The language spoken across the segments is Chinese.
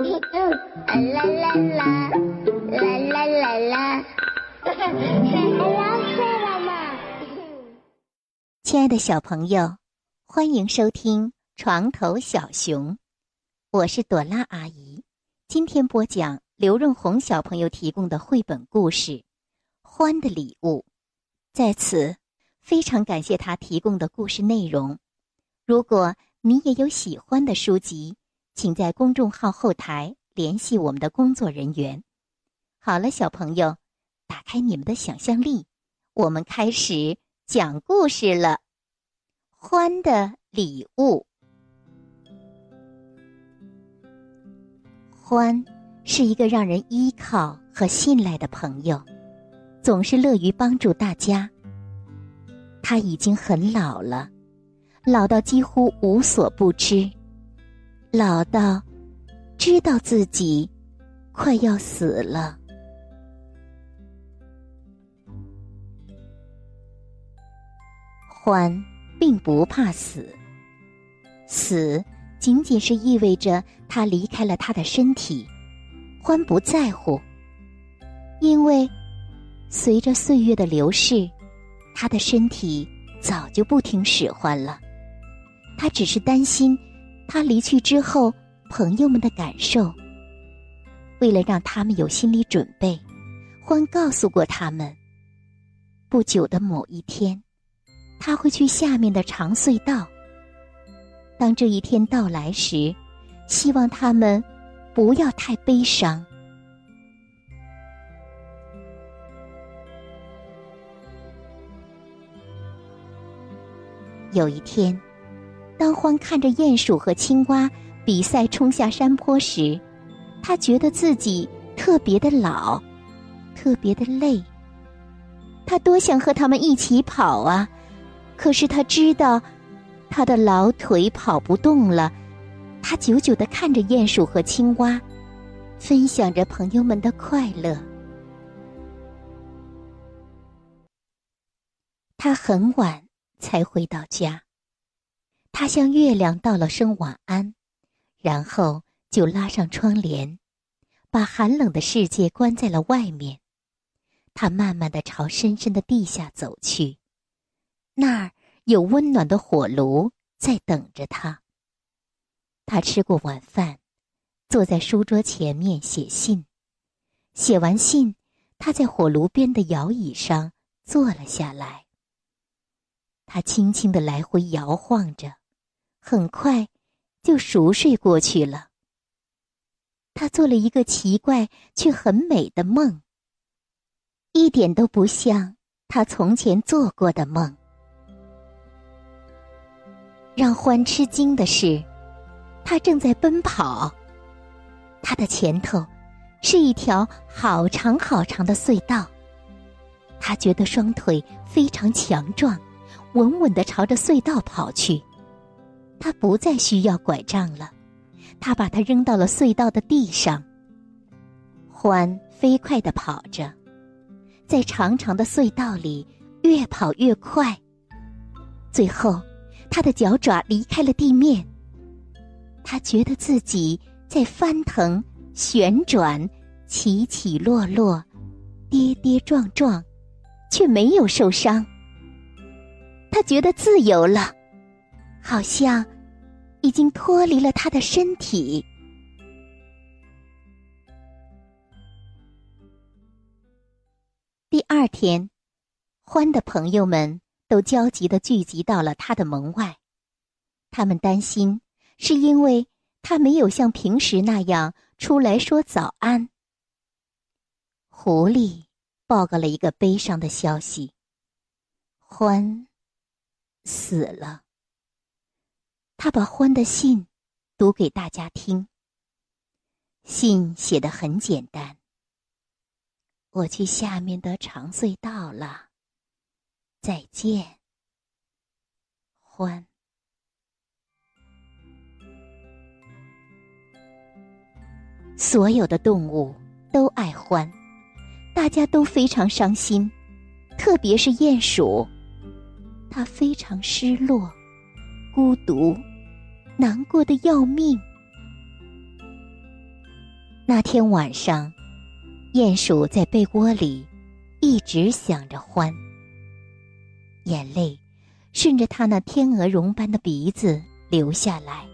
啦啦啦，啦啦啦啦，啦啦亲爱的小朋友，欢迎收听《床头小熊》，我是朵拉阿姨。今天播讲刘润红小朋友提供的绘本故事《欢的礼物》。在此，非常感谢他提供的故事内容。如果你也有喜欢的书籍，请在公众号后台联系我们的工作人员。好了，小朋友，打开你们的想象力，我们开始讲故事了。欢的礼物，欢是一个让人依靠和信赖的朋友，总是乐于帮助大家。他已经很老了，老到几乎无所不知。老到知道自己快要死了。欢并不怕死，死仅仅是意味着他离开了他的身体。欢不在乎，因为随着岁月的流逝，他的身体早就不听使唤了。他只是担心。他离去之后，朋友们的感受。为了让他们有心理准备，欢告诉过他们：不久的某一天，他会去下面的长隧道。当这一天到来时，希望他们不要太悲伤。有一天。当欢看着鼹鼠和青蛙比赛冲下山坡时，他觉得自己特别的老，特别的累。他多想和他们一起跑啊！可是他知道，他的老腿跑不动了。他久久的看着鼹鼠和青蛙，分享着朋友们的快乐。他很晚才回到家。他向月亮道了声晚安，然后就拉上窗帘，把寒冷的世界关在了外面。他慢慢的朝深深的地下走去，那儿有温暖的火炉在等着他。他吃过晚饭，坐在书桌前面写信。写完信，他在火炉边的摇椅上坐了下来。他轻轻的来回摇晃着。很快，就熟睡过去了。他做了一个奇怪却很美的梦，一点都不像他从前做过的梦。让欢吃惊的是，他正在奔跑，他的前头是一条好长好长的隧道。他觉得双腿非常强壮，稳稳的朝着隧道跑去。他不再需要拐杖了，他把它扔到了隧道的地上。欢飞快的跑着，在长长的隧道里越跑越快。最后，他的脚爪离开了地面。他觉得自己在翻腾、旋转、起起落落、跌跌撞撞，却没有受伤。他觉得自由了。好像已经脱离了他的身体。第二天，欢的朋友们都焦急的聚集到了他的门外，他们担心是因为他没有像平时那样出来说早安。狐狸报告了一个悲伤的消息：欢死了。他把欢的信读给大家听。信写的很简单：“我去下面的长隧道了，再见，欢。”所有的动物都爱欢，大家都非常伤心，特别是鼹鼠，它非常失落、孤独。难过的要命。那天晚上，鼹鼠在被窝里一直想着欢，眼泪顺着他那天鹅绒般的鼻子流下来。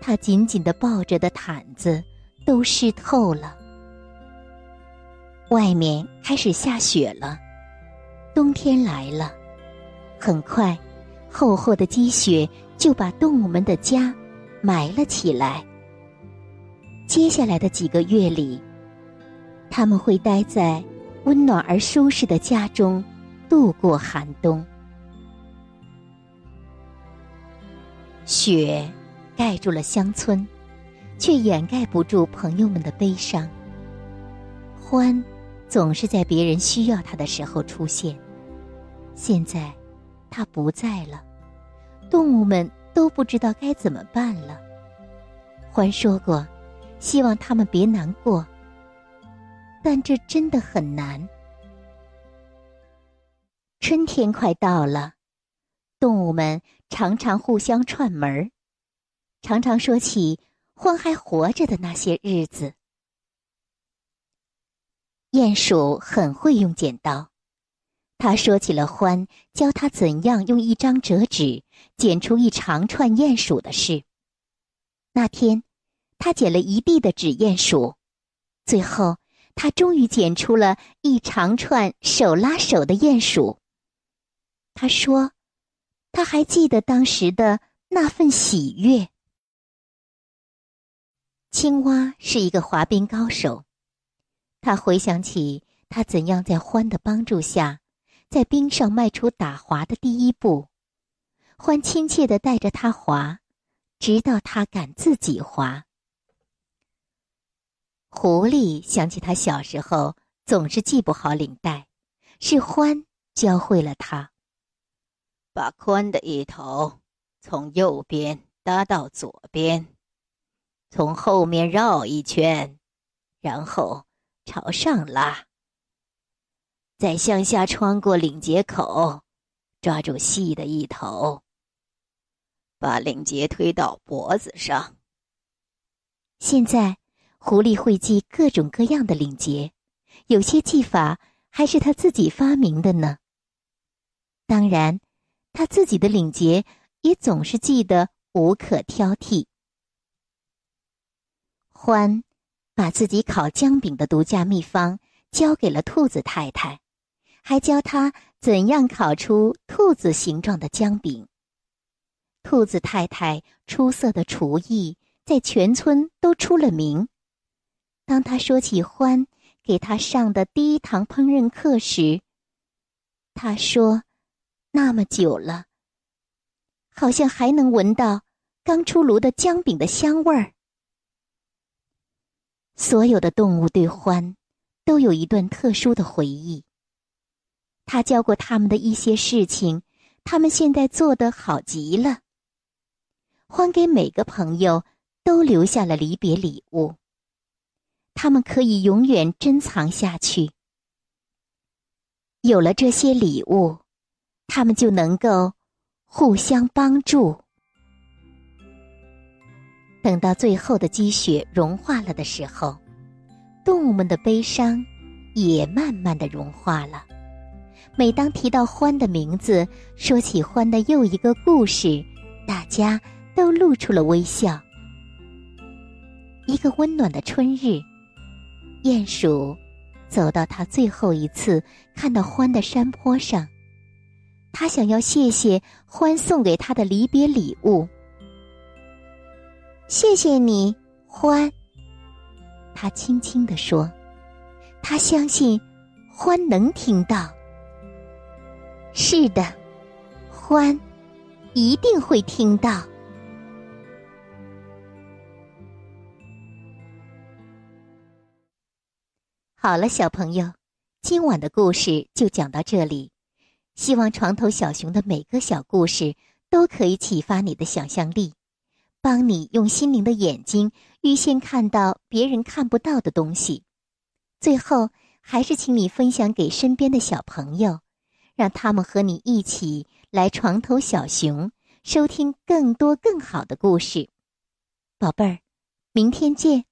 他紧紧的抱着的毯子都湿透了。外面开始下雪了，冬天来了。很快，厚厚的积雪就把动物们的家埋了起来。接下来的几个月里，他们会待在温暖而舒适的家中度过寒冬。雪盖住了乡村，却掩盖不住朋友们的悲伤。欢总是在别人需要他的时候出现，现在他不在了，动物们都不知道该怎么办了。獾说过。希望他们别难过，但这真的很难。春天快到了，动物们常常互相串门儿，常常说起獾还活着的那些日子。鼹鼠很会用剪刀，他说起了欢教他怎样用一张折纸剪出一长串鼹鼠的事。那天。他剪了一地的纸鼹鼠，最后他终于剪出了一长串手拉手的鼹鼠。他说：“他还记得当时的那份喜悦。”青蛙是一个滑冰高手，他回想起他怎样在欢的帮助下，在冰上迈出打滑的第一步。欢亲切的带着他滑，直到他敢自己滑。狐狸想起他小时候总是系不好领带，是欢教会了他。把宽的一头从右边搭到左边，从后面绕一圈，然后朝上拉，再向下穿过领结口，抓住细的一头，把领结推到脖子上。现在。狐狸会系各种各样的领结，有些系法还是他自己发明的呢。当然，他自己的领结也总是系得无可挑剔。欢把自己烤姜饼的独家秘方交给了兔子太太，还教他怎样烤出兔子形状的姜饼。兔子太太出色的厨艺在全村都出了名。当他说起欢给他上的第一堂烹饪课时，他说：“那么久了，好像还能闻到刚出炉的姜饼的香味儿。”所有的动物对欢都有一段特殊的回忆。他教过他们的一些事情，他们现在做得好极了。欢给每个朋友都留下了离别礼物。他们可以永远珍藏下去。有了这些礼物，他们就能够互相帮助。等到最后的积雪融化了的时候，动物们的悲伤也慢慢的融化了。每当提到欢的名字，说起欢的又一个故事，大家都露出了微笑。一个温暖的春日。鼹鼠走到他最后一次看到欢的山坡上，他想要谢谢欢送给他的离别礼物。谢谢你，欢。他轻轻地说，他相信欢能听到。是的，欢一定会听到。好了，小朋友，今晚的故事就讲到这里。希望床头小熊的每个小故事都可以启发你的想象力，帮你用心灵的眼睛预先看到别人看不到的东西。最后，还是请你分享给身边的小朋友，让他们和你一起来床头小熊收听更多更好的故事。宝贝儿，明天见。